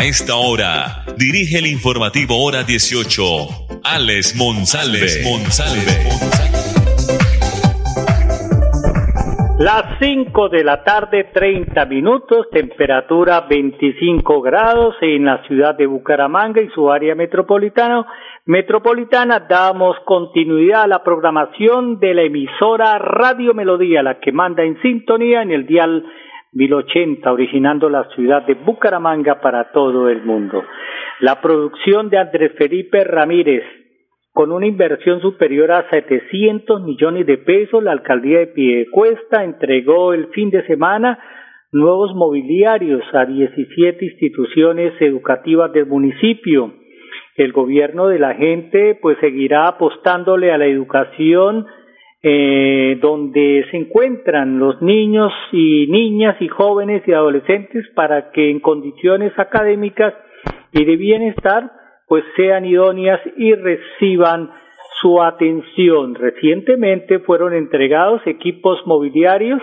A esta hora, dirige el informativo Hora 18, Alex Monsalve. Las 5 de la tarde, 30 minutos, temperatura 25 grados en la ciudad de Bucaramanga y su área metropolitana. Metropolitana damos continuidad a la programación de la emisora Radio Melodía, la que manda en sintonía en el dial 1080, originando la ciudad de Bucaramanga para todo el mundo. La producción de Andrés Felipe Ramírez, con una inversión superior a 700 millones de pesos, la alcaldía de Piedecuesta entregó el fin de semana nuevos mobiliarios a 17 instituciones educativas del municipio. El gobierno de la gente pues seguirá apostándole a la educación eh, donde se encuentran los niños y niñas y jóvenes y adolescentes para que en condiciones académicas y de bienestar pues sean idóneas y reciban su atención. Recientemente fueron entregados equipos mobiliarios,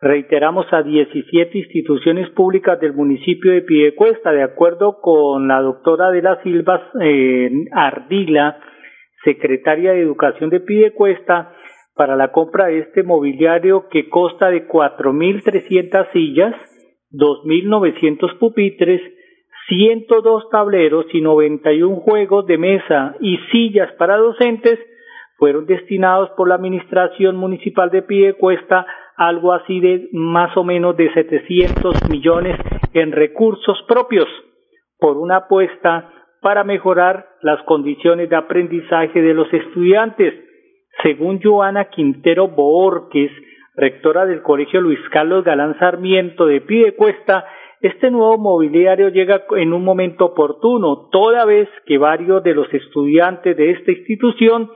reiteramos, a 17 instituciones públicas del municipio de Piedecuesta, de acuerdo con la doctora de las Silvas eh, Ardila, secretaria de Educación de Piedecuesta, para la compra de este mobiliario que consta de 4.300 sillas, 2.900 pupitres, 102 tableros y 91 juegos de mesa y sillas para docentes fueron destinados por la Administración Municipal de Piedecuesta algo así de más o menos de 700 millones en recursos propios por una apuesta para mejorar las condiciones de aprendizaje de los estudiantes según Joana Quintero Borges, rectora del Colegio Luis Carlos Galán Sarmiento de Pidecuesta, este nuevo mobiliario llega en un momento oportuno, toda vez que varios de los estudiantes de esta institución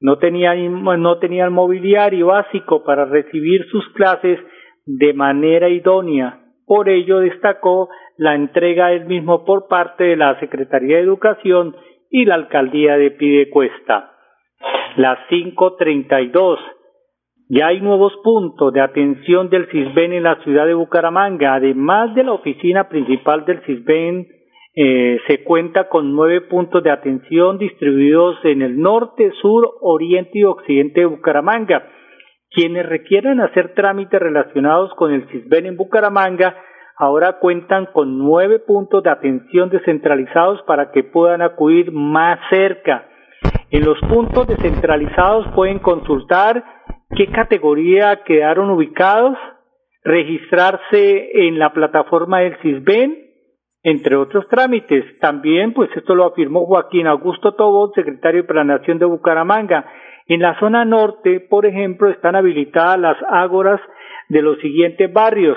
no tenían, no tenían mobiliario básico para recibir sus clases de manera idónea. Por ello destacó la entrega del mismo por parte de la Secretaría de Educación y la Alcaldía de Pidecuesta las 5.32. Ya hay nuevos puntos de atención del CISBEN en la ciudad de Bucaramanga. Además de la oficina principal del CISBEN, eh, se cuenta con nueve puntos de atención distribuidos en el norte, sur, oriente y occidente de Bucaramanga. Quienes requieran hacer trámites relacionados con el CISBEN en Bucaramanga ahora cuentan con nueve puntos de atención descentralizados para que puedan acudir más cerca en los puntos descentralizados pueden consultar qué categoría quedaron ubicados, registrarse en la plataforma del CISBEN, entre otros trámites. También, pues esto lo afirmó Joaquín Augusto Tobón, secretario de Planación de Bucaramanga. En la zona norte, por ejemplo, están habilitadas las ágoras de los siguientes barrios.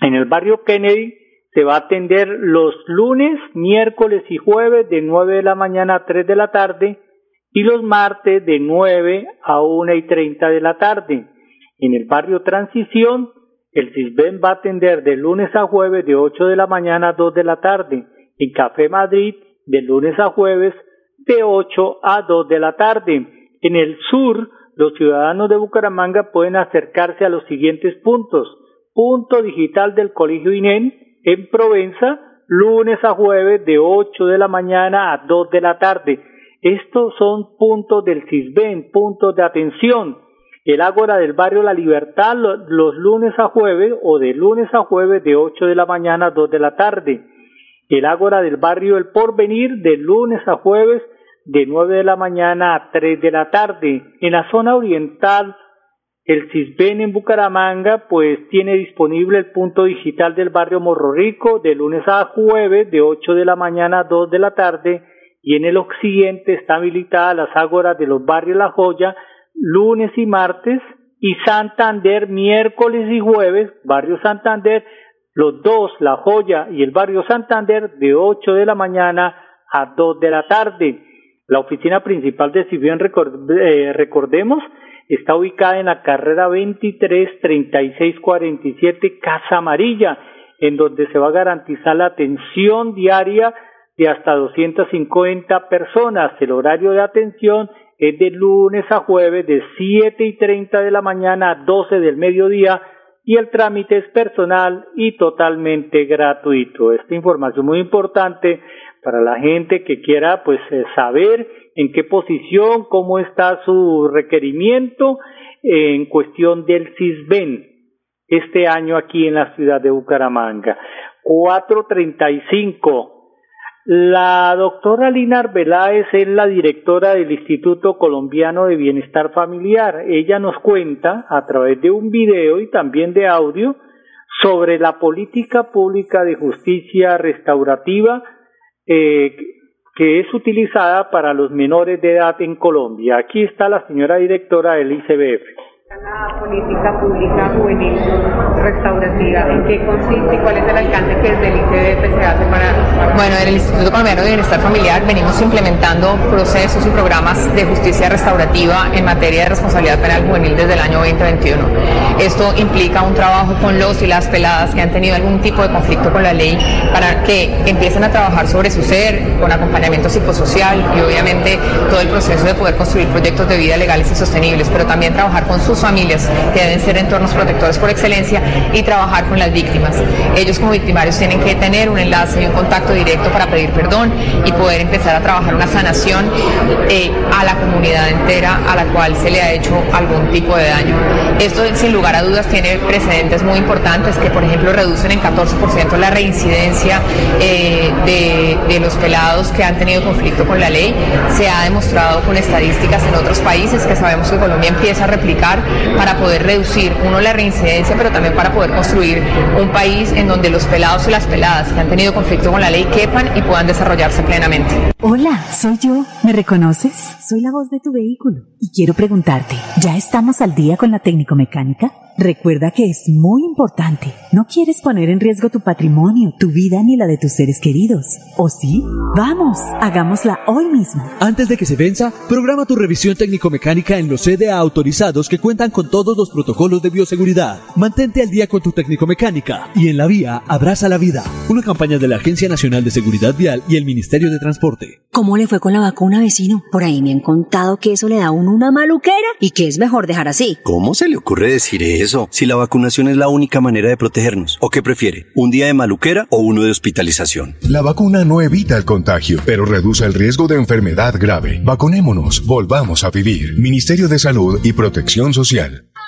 En el barrio Kennedy se va a atender los lunes, miércoles y jueves de 9 de la mañana a 3 de la tarde y los martes de 9 a 1 y 30 de la tarde. En el barrio Transición, el CISBEN va a atender de lunes a jueves de 8 de la mañana a 2 de la tarde. En Café Madrid, de lunes a jueves de 8 a 2 de la tarde. En el sur, los ciudadanos de Bucaramanga pueden acercarse a los siguientes puntos. Punto digital del Colegio INEN en Provenza, lunes a jueves de 8 de la mañana a 2 de la tarde estos son puntos del CISBEN, puntos de atención. El Ágora del Barrio La Libertad los, lunes a jueves o de lunes a jueves de 8 de la mañana a 2 de la tarde. El Ágora del Barrio El Porvenir de lunes a jueves de 9 de la mañana a 3 de la tarde. En la zona oriental, el CISBEN en Bucaramanga pues tiene disponible el punto digital del barrio Morro Rico de lunes a jueves de 8 de la mañana a 2 de la tarde y en el occidente está habilitada las ágoras de los barrios La Joya lunes y martes y Santander miércoles y jueves, barrio Santander, los dos, La Joya y el barrio Santander, de 8 de la mañana a 2 de la tarde. La oficina principal de Civian, eh, recordemos, está ubicada en la carrera 23 3647 Casa Amarilla, en donde se va a garantizar la atención diaria de hasta 250 personas. El horario de atención es de lunes a jueves de 7 y 30 de la mañana a 12 del mediodía y el trámite es personal y totalmente gratuito. Esta información muy importante para la gente que quiera pues eh, saber en qué posición, cómo está su requerimiento en cuestión del CISBEN este año aquí en la ciudad de Bucaramanga. 435 la doctora Lina Arbeláez es la directora del Instituto Colombiano de Bienestar Familiar. Ella nos cuenta a través de un video y también de audio sobre la política pública de justicia restaurativa eh, que es utilizada para los menores de edad en Colombia. Aquí está la señora directora del ICBF la política pública juvenil restaurativa? ¿En qué consiste y cuál es el alcance que desde el ICDP se hace para, Bueno, en el Instituto Colombiano de Bienestar Familiar venimos implementando procesos y programas de justicia restaurativa en materia de responsabilidad penal juvenil desde el año 2021. Esto implica un trabajo con los y las peladas que han tenido algún tipo de conflicto con la ley para que empiecen a trabajar sobre su ser, con acompañamiento psicosocial y obviamente todo el proceso de poder construir proyectos de vida legales y sostenibles, pero también trabajar con sus familias, que deben ser entornos protectores por excelencia, y trabajar con las víctimas. Ellos como victimarios tienen que tener un enlace y un contacto directo para pedir perdón y poder empezar a trabajar una sanación eh, a la comunidad entera a la cual se le ha hecho algún tipo de daño. Esto sin lugar a dudas tiene precedentes muy importantes que por ejemplo reducen en 14% la reincidencia eh, de, de los pelados que han tenido conflicto con la ley. Se ha demostrado con estadísticas en otros países que sabemos que Colombia empieza a replicar para poder reducir, uno, la reincidencia, pero también para poder construir un país en donde los pelados y las peladas que han tenido conflicto con la ley quepan y puedan desarrollarse plenamente. Hola, soy yo. ¿Me reconoces? Soy la voz de tu vehículo. Y quiero preguntarte, ¿ya estamos al día con la técnico-mecánica? Recuerda que es muy importante. No quieres poner en riesgo tu patrimonio, tu vida ni la de tus seres queridos. ¿O sí? Vamos, hagámosla hoy mismo. Antes de que se venza, programa tu revisión técnico-mecánica en los CDA autorizados que cuentan con todos los protocolos de bioseguridad. Mantente al día con tu técnico-mecánica y en la vía abraza la vida. Una campaña de la Agencia Nacional de Seguridad Vial y el Ministerio de Transporte. ¿Cómo le fue con la vacuna, vecino? Por ahí me han contado que eso le da a uno una maluquera y que es mejor dejar así. ¿Cómo se le ocurre decir eso? Si la vacunación es la única manera de protegernos. ¿O qué prefiere? ¿Un día de maluquera o uno de hospitalización? La vacuna no evita el contagio, pero reduce el riesgo de enfermedad grave. Vacunémonos, volvamos a vivir. Ministerio de Salud y Protección Social.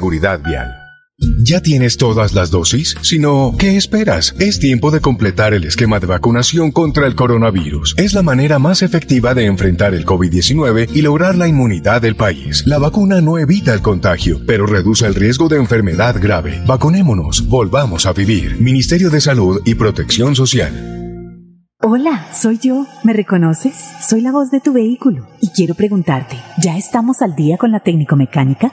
Seguridad Vial. ¿Ya tienes todas las dosis? Si no, ¿qué esperas? Es tiempo de completar el esquema de vacunación contra el coronavirus. Es la manera más efectiva de enfrentar el COVID-19 y lograr la inmunidad del país. La vacuna no evita el contagio, pero reduce el riesgo de enfermedad grave. Vacunémonos, volvamos a vivir. Ministerio de Salud y Protección Social. Hola, soy yo. ¿Me reconoces? Soy la voz de tu vehículo y quiero preguntarte, ¿ya estamos al día con la técnico mecánica?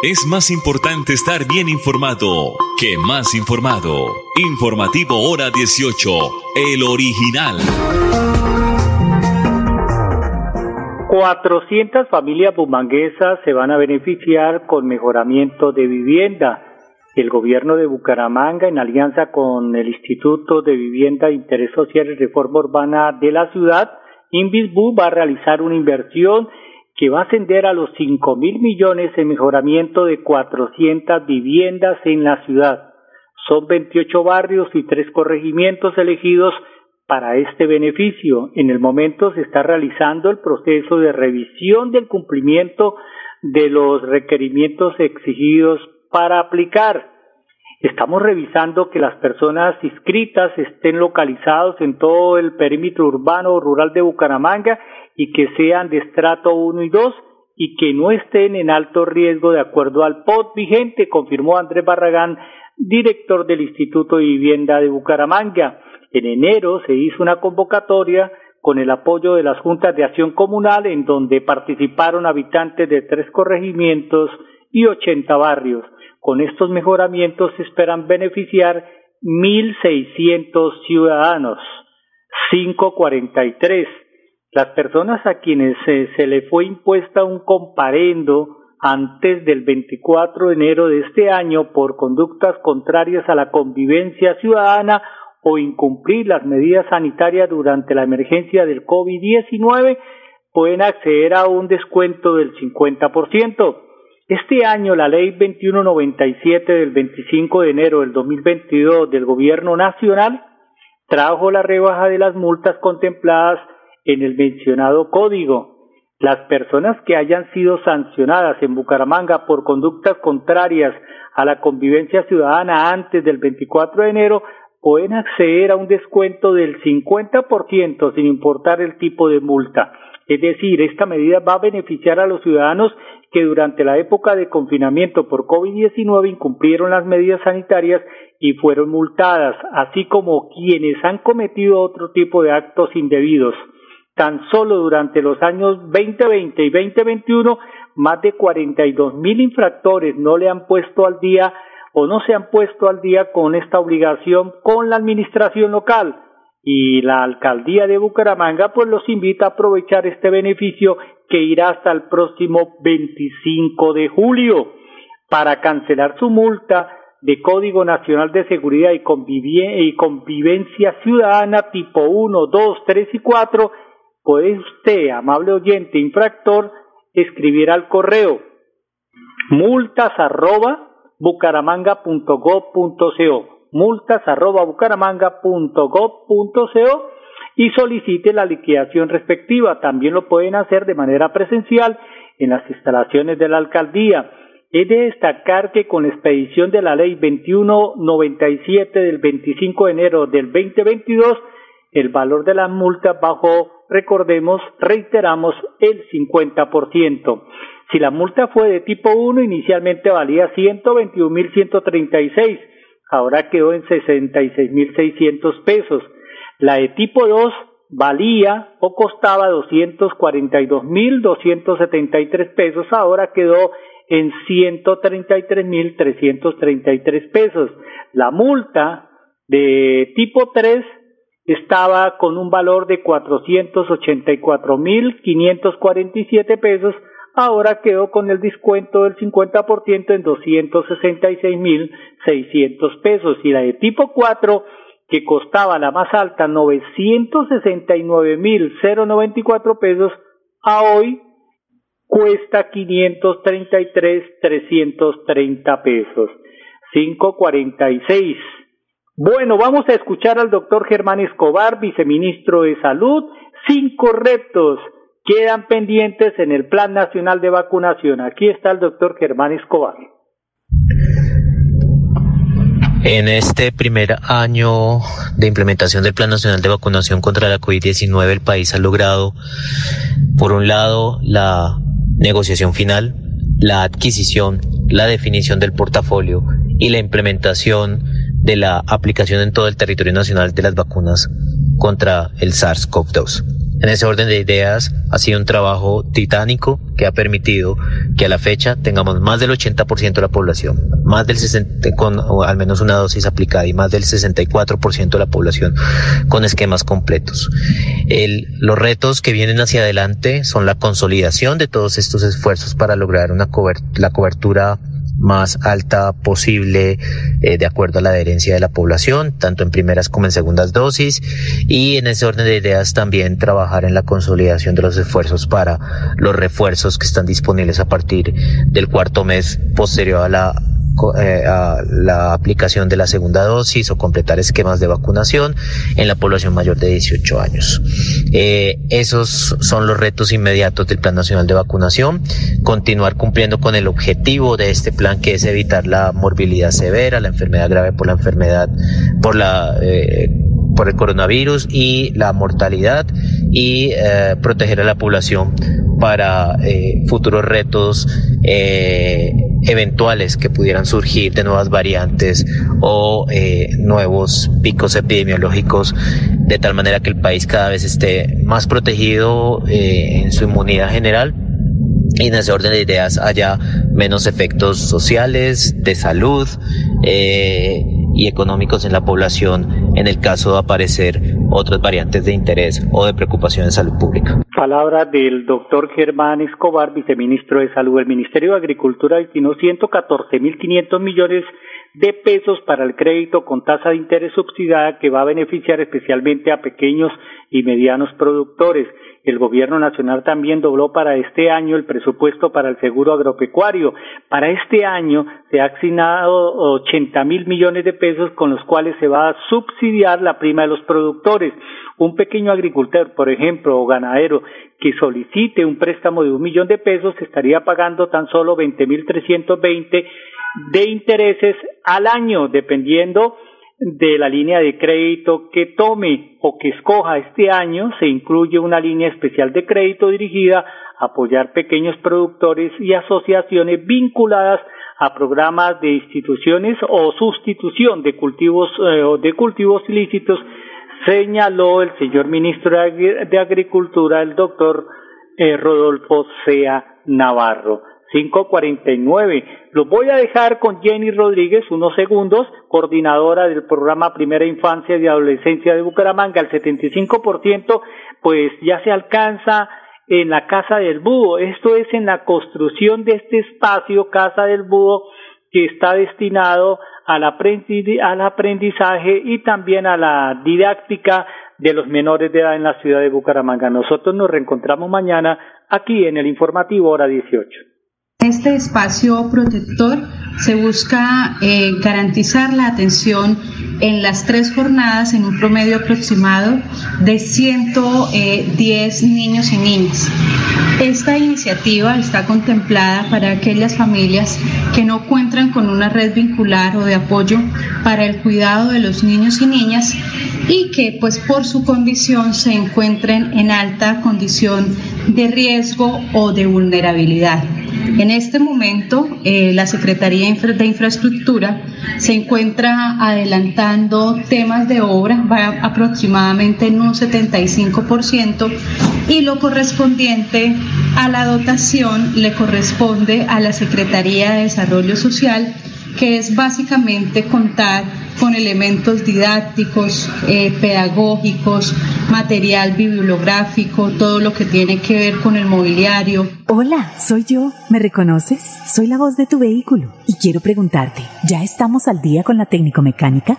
Es más importante estar bien informado que más informado. Informativo Hora 18, el original. 400 familias bumanguesas se van a beneficiar con mejoramiento de vivienda. El gobierno de Bucaramanga, en alianza con el Instituto de Vivienda, Interés Social y Reforma Urbana de la ciudad, Invisbu va a realizar una inversión que va a ascender a los cinco mil millones en mejoramiento de 400 viviendas en la ciudad. Son 28 barrios y tres corregimientos elegidos para este beneficio. En el momento se está realizando el proceso de revisión del cumplimiento de los requerimientos exigidos para aplicar. Estamos revisando que las personas inscritas estén localizados en todo el perímetro urbano o rural de Bucaramanga y que sean de estrato 1 y 2 y que no estén en alto riesgo de acuerdo al POT vigente, confirmó Andrés Barragán, director del Instituto de Vivienda de Bucaramanga. En enero se hizo una convocatoria con el apoyo de las juntas de acción comunal en donde participaron habitantes de tres corregimientos y 80 barrios. Con estos mejoramientos se esperan beneficiar 1.600 ciudadanos. 543. Las personas a quienes se, se le fue impuesta un comparendo antes del 24 de enero de este año por conductas contrarias a la convivencia ciudadana o incumplir las medidas sanitarias durante la emergencia del COVID-19 pueden acceder a un descuento del 50%. Este año la ley 2197 del 25 de enero del 2022 del Gobierno Nacional trajo la rebaja de las multas contempladas en el mencionado código. Las personas que hayan sido sancionadas en Bucaramanga por conductas contrarias a la convivencia ciudadana antes del 24 de enero pueden acceder a un descuento del 50% sin importar el tipo de multa. Es decir, esta medida va a beneficiar a los ciudadanos que durante la época de confinamiento por COVID-19 incumplieron las medidas sanitarias y fueron multadas, así como quienes han cometido otro tipo de actos indebidos. Tan solo durante los años 2020 y 2021, más de 42 mil infractores no le han puesto al día o no se han puesto al día con esta obligación con la administración local y la alcaldía de Bucaramanga pues los invita a aprovechar este beneficio que irá hasta el próximo 25 de julio. para cancelar su multa de Código Nacional de Seguridad y, Convivencia Ciudadana tipo 1, 2, 3 y 4, puede usted, amable oyente infractor, escribir al correo multas arroba bucaramanga.gov.co multas arroba bucaramanga.gov.co y solicite la liquidación respectiva. También lo pueden hacer de manera presencial en las instalaciones de la alcaldía. He de destacar que con la expedición de la ley 2197 del 25 de enero del 2022, el valor de la multa bajó, recordemos, reiteramos, el 50%. Si la multa fue de tipo 1, inicialmente valía 121.136, ahora quedó en 66.600 pesos. La de tipo 2 valía o costaba 242.273 pesos, ahora quedó en 133.333 pesos. La multa de tipo 3 estaba con un valor de 484.547 pesos, ahora quedó con el descuento del 50% en 266.600 pesos. Y la de tipo 4 que costaba la más alta 969.094 pesos a hoy cuesta 533.330 pesos. 546 bueno, vamos a escuchar al doctor Germán Escobar, viceministro de Salud. Cinco retos quedan pendientes en el Plan Nacional de Vacunación. Aquí está el doctor Germán Escobar. En este primer año de implementación del Plan Nacional de Vacunación contra la COVID-19, el país ha logrado, por un lado, la negociación final, la adquisición, la definición del portafolio y la implementación de la aplicación en todo el territorio nacional de las vacunas contra el SARS-CoV-2. En ese orden de ideas ha sido un trabajo titánico que ha permitido que a la fecha tengamos más del 80% de la población, más del 60, con al menos una dosis aplicada y más del 64% de la población con esquemas completos. Los retos que vienen hacia adelante son la consolidación de todos estos esfuerzos para lograr una la cobertura más alta posible eh, de acuerdo a la adherencia de la población, tanto en primeras como en segundas dosis, y en ese orden de ideas también trabajar en la consolidación de los esfuerzos para los refuerzos que están disponibles a partir del cuarto mes posterior a la eh, a la aplicación de la segunda dosis o completar esquemas de vacunación en la población mayor de 18 años. Eh, esos son los retos inmediatos del Plan Nacional de Vacunación. Continuar cumpliendo con el objetivo de este plan que es evitar la morbilidad severa, la enfermedad grave por la enfermedad, por la eh, por el coronavirus y la mortalidad y eh, proteger a la población para eh, futuros retos eh, eventuales que pudieran surgir de nuevas variantes o nuevos picos epidemiológicos de tal manera que el país cada vez esté más protegido en su inmunidad general y en ese orden de ideas haya menos efectos sociales, de salud, eh, y económicos en la población en el caso de aparecer otras variantes de interés o de preocupación en salud pública. Palabra del doctor Germán Escobar, viceministro de Salud. El Ministerio de Agricultura destinó 114.500 millones de pesos para el crédito con tasa de interés subsidiada que va a beneficiar especialmente a pequeños y medianos productores. El gobierno nacional también dobló para este año el presupuesto para el seguro agropecuario. Para este año se ha asignado 80 mil millones de pesos con los cuales se va a subsidiar la prima de los productores. Un pequeño agricultor, por ejemplo, o ganadero que solicite un préstamo de un millón de pesos estaría pagando tan solo 20 mil 320 de intereses al año, dependiendo de la línea de crédito que tome o que escoja este año, se incluye una línea especial de crédito dirigida a apoyar pequeños productores y asociaciones vinculadas a programas de instituciones o sustitución de cultivos eh, de cultivos ilícitos, señaló el señor ministro de Agricultura, el doctor eh, Rodolfo Sea Navarro. 549. Los voy a dejar con Jenny Rodríguez unos segundos, coordinadora del programa Primera Infancia y Adolescencia de Bucaramanga. El 75% pues ya se alcanza en la Casa del Búho. Esto es en la construcción de este espacio, Casa del Búho, que está destinado al, aprendizaje y también a la didáctica de los menores de edad en la ciudad de Bucaramanga. Nosotros nos reencontramos mañana aquí en el informativo hora 18. Este espacio protector se busca eh, garantizar la atención en las tres jornadas en un promedio aproximado de 110 niños y niñas. Esta iniciativa está contemplada para aquellas familias que no cuentan con una red vincular o de apoyo para el cuidado de los niños y niñas y que pues por su condición se encuentren en alta condición de riesgo o de vulnerabilidad. En este momento, eh, la Secretaría de Infraestructura se encuentra adelantando temas de obra, va aproximadamente en un 75%, y lo correspondiente a la dotación le corresponde a la Secretaría de Desarrollo Social, que es básicamente contar con elementos didácticos, eh, pedagógicos, material bibliográfico, todo lo que tiene que ver con el mobiliario. Hola, soy yo. ¿Me reconoces? Soy la voz de tu vehículo y quiero preguntarte, ¿ya estamos al día con la técnico mecánica?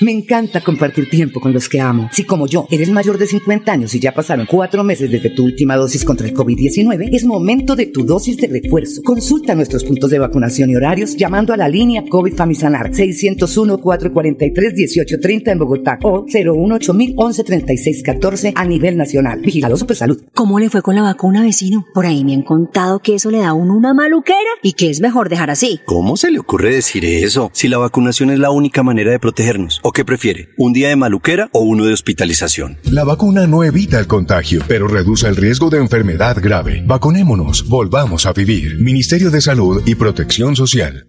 Me encanta compartir tiempo con los que amo. Si como yo eres mayor de 50 años y ya pasaron cuatro meses desde tu última dosis contra el COVID-19, es momento de tu dosis de refuerzo. Consulta nuestros puntos de vacunación y horarios llamando a la línea COVID Famisanar 601-443-1830 en Bogotá o 018 113614 a nivel nacional. Vigilado Supersalud. ¿Cómo le fue con la vacuna, vecino? Por ahí me han contado que eso le da a uno una maluquera y que es mejor dejar así. ¿Cómo se le ocurre decir eso? Si la vacunación es la única manera de protegernos. ¿O qué prefiere? ¿Un día de maluquera o uno de hospitalización? La vacuna no evita el contagio, pero reduce el riesgo de enfermedad grave. Vacunémonos, volvamos a vivir. Ministerio de Salud y Protección Social.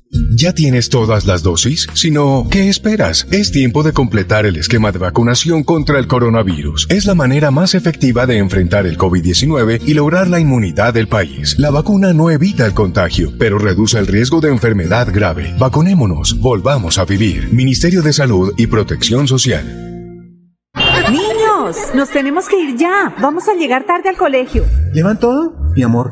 ¿Ya tienes todas las dosis? Si no, ¿qué esperas? Es tiempo de completar el esquema de vacunación contra el coronavirus. Es la manera más efectiva de enfrentar el COVID-19 y lograr la inmunidad del país. La vacuna no evita el contagio, pero reduce el riesgo de enfermedad grave. Vacunémonos, volvamos a vivir. Ministerio de Salud y Protección Social. Niños, nos tenemos que ir ya. Vamos a llegar tarde al colegio. ¿Llevan todo? Mi amor,